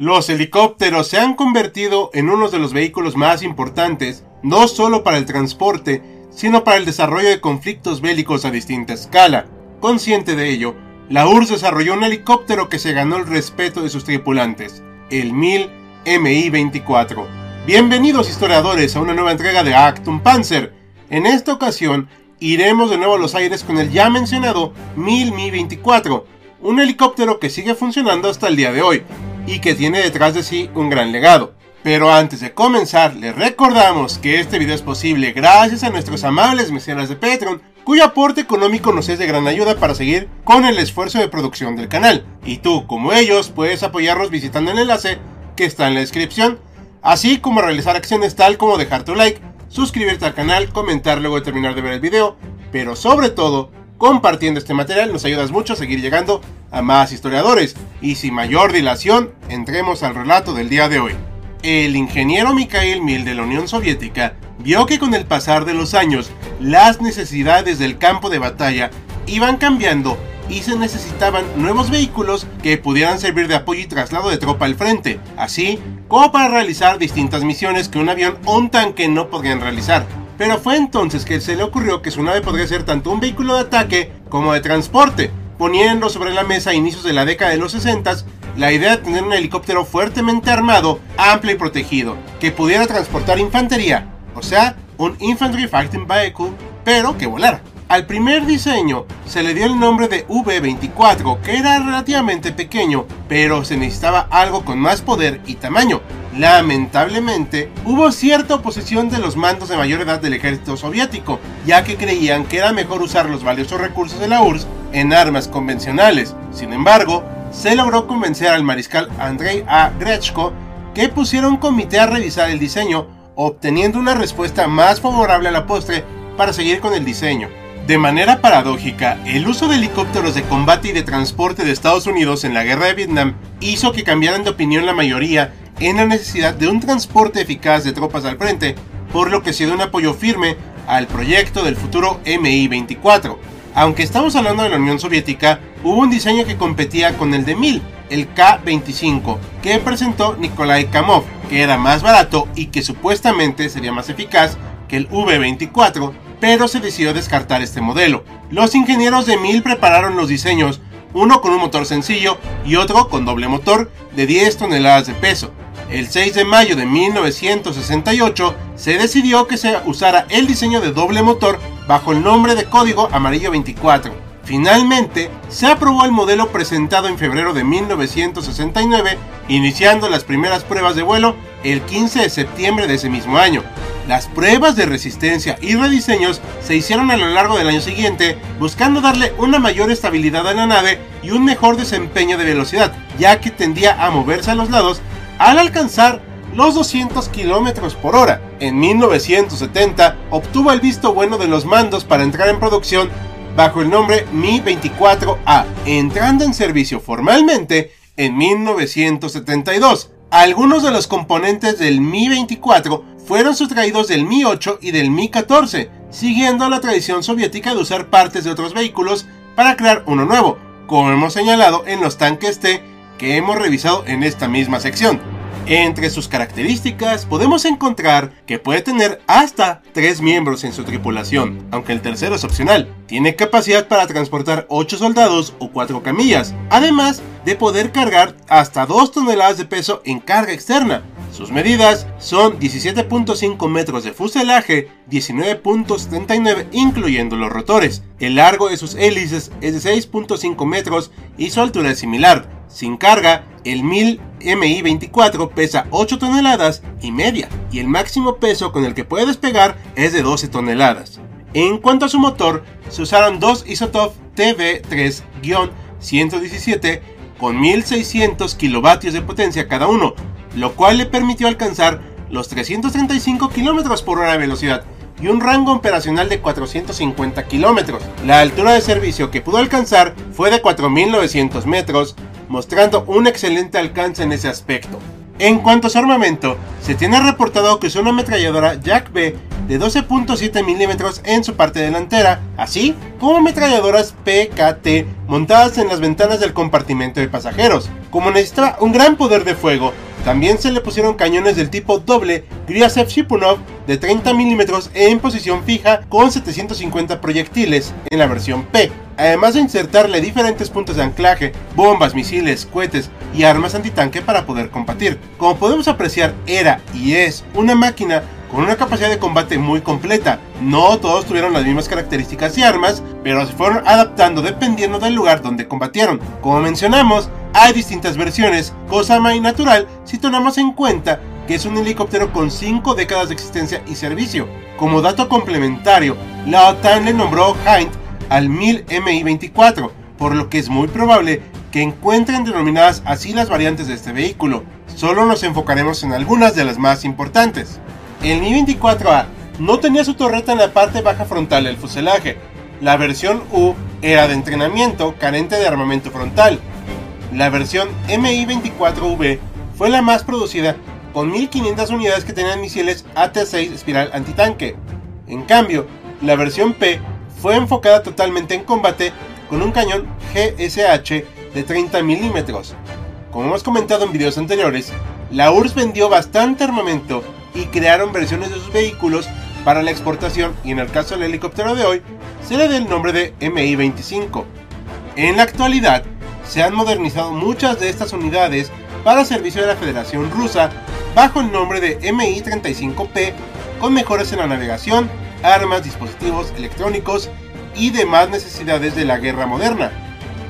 Los helicópteros se han convertido en uno de los vehículos más importantes, no solo para el transporte, sino para el desarrollo de conflictos bélicos a distinta escala. Consciente de ello, la URSS desarrolló un helicóptero que se ganó el respeto de sus tripulantes, el 1000 MI-24. Bienvenidos historiadores a una nueva entrega de Actum Panzer. En esta ocasión, iremos de nuevo a los aires con el ya mencionado 1000 Mi-24, un helicóptero que sigue funcionando hasta el día de hoy, y que tiene detrás de sí un gran legado. Pero antes de comenzar, les recordamos que este video es posible gracias a nuestros amables mecenas de Patreon, cuyo aporte económico nos es de gran ayuda para seguir con el esfuerzo de producción del canal. Y tú, como ellos, puedes apoyarnos visitando el enlace que está en la descripción, así como realizar acciones tal como dejar tu like, suscribirte al canal, comentar luego de terminar de ver el video, pero sobre todo, Compartiendo este material nos ayudas mucho a seguir llegando a más historiadores. Y sin mayor dilación, entremos al relato del día de hoy. El ingeniero Mikhail Mil de la Unión Soviética vio que con el pasar de los años las necesidades del campo de batalla iban cambiando y se necesitaban nuevos vehículos que pudieran servir de apoyo y traslado de tropa al frente, así como para realizar distintas misiones que un avión o un tanque no podrían realizar. Pero fue entonces que se le ocurrió que su nave podría ser tanto un vehículo de ataque como de transporte, poniendo sobre la mesa a inicios de la década de los 60 la idea de tener un helicóptero fuertemente armado, amplio y protegido, que pudiera transportar infantería, o sea, un Infantry Fighting Vehicle, pero que volara. Al primer diseño se le dio el nombre de V-24, que era relativamente pequeño, pero se necesitaba algo con más poder y tamaño. Lamentablemente, hubo cierta oposición de los mandos de mayor edad del ejército soviético, ya que creían que era mejor usar los valiosos recursos de la URSS en armas convencionales. Sin embargo, se logró convencer al mariscal Andrei A. Grechko que pusiera un comité a revisar el diseño, obteniendo una respuesta más favorable a la postre para seguir con el diseño. De manera paradójica, el uso de helicópteros de combate y de transporte de Estados Unidos en la guerra de Vietnam hizo que cambiaran de opinión la mayoría en la necesidad de un transporte eficaz de tropas al frente, por lo que se dio un apoyo firme al proyecto del futuro MI-24. Aunque estamos hablando de la Unión Soviética, hubo un diseño que competía con el de 1000, el K-25, que presentó Nikolai Kamov, que era más barato y que supuestamente sería más eficaz que el V-24, pero se decidió descartar este modelo. Los ingenieros de Mil prepararon los diseños, uno con un motor sencillo y otro con doble motor de 10 toneladas de peso. El 6 de mayo de 1968 se decidió que se usara el diseño de doble motor bajo el nombre de código amarillo 24. Finalmente, se aprobó el modelo presentado en febrero de 1969, iniciando las primeras pruebas de vuelo el 15 de septiembre de ese mismo año. Las pruebas de resistencia y rediseños se hicieron a lo largo del año siguiente, buscando darle una mayor estabilidad a la nave y un mejor desempeño de velocidad, ya que tendía a moverse a los lados al alcanzar los 200 km por hora. En 1970 obtuvo el visto bueno de los mandos para entrar en producción bajo el nombre Mi-24A, entrando en servicio formalmente en 1972. Algunos de los componentes del Mi-24 fueron sustraídos del Mi-8 y del Mi-14, siguiendo la tradición soviética de usar partes de otros vehículos para crear uno nuevo, como hemos señalado en los tanques T que hemos revisado en esta misma sección. Entre sus características podemos encontrar que puede tener hasta 3 miembros en su tripulación, aunque el tercero es opcional. Tiene capacidad para transportar 8 soldados o 4 camillas, además de poder cargar hasta 2 toneladas de peso en carga externa. Sus medidas son 17.5 metros de fuselaje, 19.79 incluyendo los rotores. El largo de sus hélices es de 6.5 metros y su altura es similar. Sin carga, el 1000 MI-24 pesa 8 toneladas y media y el máximo peso con el que puede despegar es de 12 toneladas. En cuanto a su motor, se usaron dos Isotop TV3-117 con 1600 kilovatios de potencia cada uno, lo cual le permitió alcanzar los 335 km por hora de velocidad y un rango operacional de 450 kilómetros. La altura de servicio que pudo alcanzar fue de 4.900 metros, mostrando un excelente alcance en ese aspecto. En cuanto a su armamento, se tiene reportado que es una ametralladora Jack B de 12.7 milímetros en su parte delantera, así como ametralladoras PKT montadas en las ventanas del compartimento de pasajeros. Como necesitaba un gran poder de fuego, también se le pusieron cañones del tipo doble Gryazev Shipunov de 30 milímetros en posición fija con 750 proyectiles en la versión P, además de insertarle diferentes puntos de anclaje, bombas, misiles, cohetes y armas antitanque para poder combatir. Como podemos apreciar, era y es una máquina con una capacidad de combate muy completa. No todos tuvieron las mismas características y armas, pero se fueron adaptando dependiendo del lugar donde combatieron. Como mencionamos, hay distintas versiones, cosa muy natural si tomamos en cuenta que es un helicóptero con 5 décadas de existencia y servicio. Como dato complementario, la OTAN le nombró Hind al 1000 Mi-24, por lo que es muy probable que encuentren denominadas así las variantes de este vehículo. Solo nos enfocaremos en algunas de las más importantes. El Mi-24A no tenía su torreta en la parte baja frontal del fuselaje. La versión U era de entrenamiento carente de armamento frontal. La versión Mi-24V fue la más producida con 1500 unidades que tenían misiles AT-6 espiral antitanque. En cambio, la versión P fue enfocada totalmente en combate con un cañón GSH de 30 milímetros. Como hemos comentado en videos anteriores, la URSS vendió bastante armamento y crearon versiones de sus vehículos para la exportación y en el caso del helicóptero de hoy se le da el nombre de Mi-25. En la actualidad se han modernizado muchas de estas unidades para servicio de la Federación Rusa bajo el nombre de Mi-35P con mejoras en la navegación, armas, dispositivos electrónicos y demás necesidades de la guerra moderna.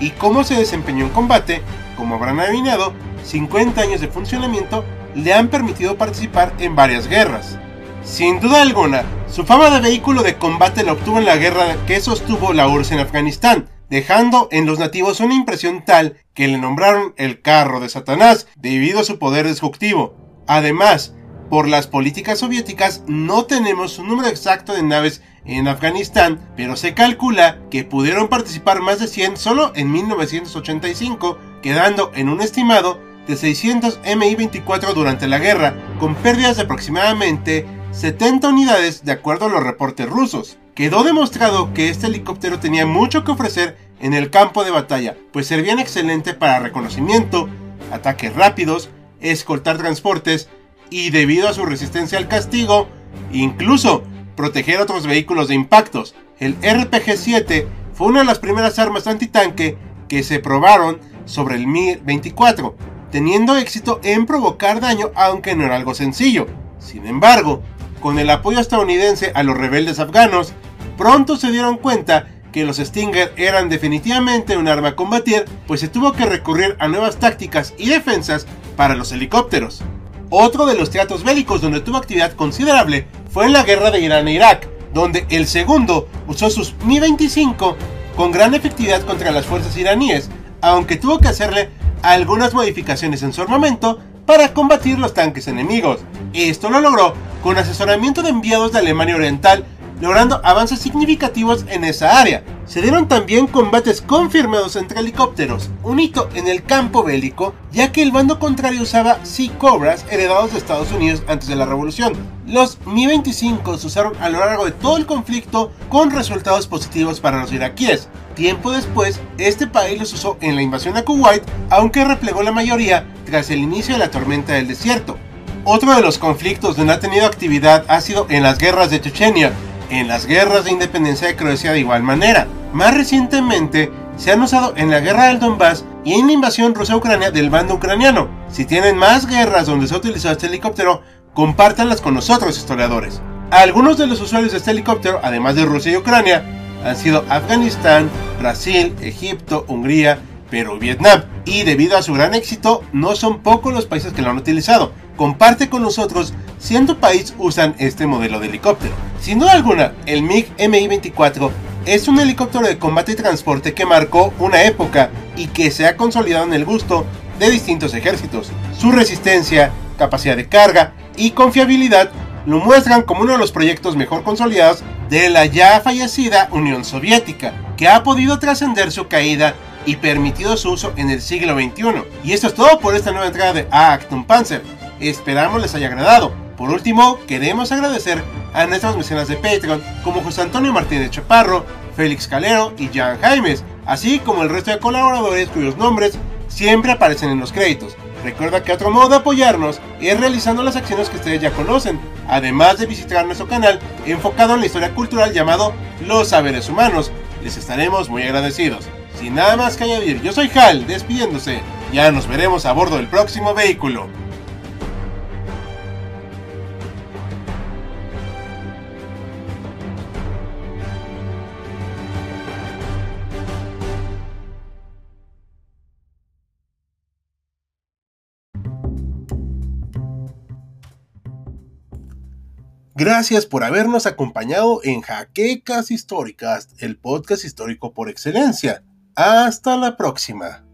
Y cómo se desempeñó en combate, como habrán adivinado, 50 años de funcionamiento le han permitido participar en varias guerras. Sin duda alguna, su fama de vehículo de combate la obtuvo en la guerra que sostuvo la URSS en Afganistán, dejando en los nativos una impresión tal que le nombraron el carro de Satanás debido a su poder destructivo. Además, por las políticas soviéticas no tenemos un número exacto de naves en Afganistán, pero se calcula que pudieron participar más de 100 solo en 1985, quedando en un estimado de 600 Mi-24 durante la guerra, con pérdidas de aproximadamente 70 unidades de acuerdo a los reportes rusos. Quedó demostrado que este helicóptero tenía mucho que ofrecer en el campo de batalla, pues servían excelente para reconocimiento, ataques rápidos, escoltar transportes y debido a su resistencia al castigo, incluso proteger otros vehículos de impactos. El RPG-7 fue una de las primeras armas antitanque que se probaron sobre el Mi-24, teniendo éxito en provocar daño aunque no era algo sencillo. Sin embargo, con el apoyo estadounidense a los rebeldes afganos, pronto se dieron cuenta que los Stinger eran definitivamente un arma a combatir, pues se tuvo que recurrir a nuevas tácticas y defensas para los helicópteros. Otro de los teatros bélicos donde tuvo actividad considerable fue en la guerra de Irán e Irak, donde el segundo usó sus Mi-25 con gran efectividad contra las fuerzas iraníes, aunque tuvo que hacerle algunas modificaciones en su armamento para combatir los tanques enemigos. Esto lo logró con asesoramiento de enviados de Alemania Oriental logrando avances significativos en esa área. Se dieron también combates confirmados entre helicópteros, un hito en el campo bélico, ya que el bando contrario usaba Sea Cobras heredados de Estados Unidos antes de la revolución. Los Mi-25 se usaron a lo largo de todo el conflicto con resultados positivos para los iraquíes. Tiempo después, este país los usó en la invasión a Kuwait, aunque replegó la mayoría tras el inicio de la tormenta del desierto. Otro de los conflictos donde ha tenido actividad ha sido en las guerras de Chechenia, en las guerras de independencia de Croacia de igual manera. Más recientemente se han usado en la guerra del Donbass y en la invasión rusa a Ucrania del bando ucraniano. Si tienen más guerras donde se ha utilizado este helicóptero, compártanlas con nosotros historiadores. Algunos de los usuarios de este helicóptero, además de Rusia y Ucrania, han sido Afganistán, Brasil, Egipto, Hungría, Perú y Vietnam. Y debido a su gran éxito, no son pocos los países que lo han utilizado. Comparte con nosotros siendo país usan este modelo de helicóptero. Sin duda alguna, el MiG Mi-24 es un helicóptero de combate y transporte que marcó una época y que se ha consolidado en el gusto de distintos ejércitos. Su resistencia, capacidad de carga y confiabilidad lo muestran como uno de los proyectos mejor consolidados de la ya fallecida Unión Soviética, que ha podido trascender su caída y permitido su uso en el siglo XXI. Y esto es todo por esta nueva entrada de Actum Panzer. Esperamos les haya agradado. Por último, queremos agradecer a nuestras mecenas de Patreon como José Antonio Martínez Chaparro, Félix Calero y Jan Jaimes, así como el resto de colaboradores cuyos nombres siempre aparecen en los créditos. Recuerda que otro modo de apoyarnos es realizando las acciones que ustedes ya conocen, además de visitar nuestro canal enfocado en la historia cultural llamado Los Saberes Humanos. Les estaremos muy agradecidos. Sin nada más que añadir, yo soy Hal, despidiéndose. Ya nos veremos a bordo del próximo vehículo. Gracias por habernos acompañado en Jaquecas Históricas, el podcast histórico por excelencia. Hasta la próxima.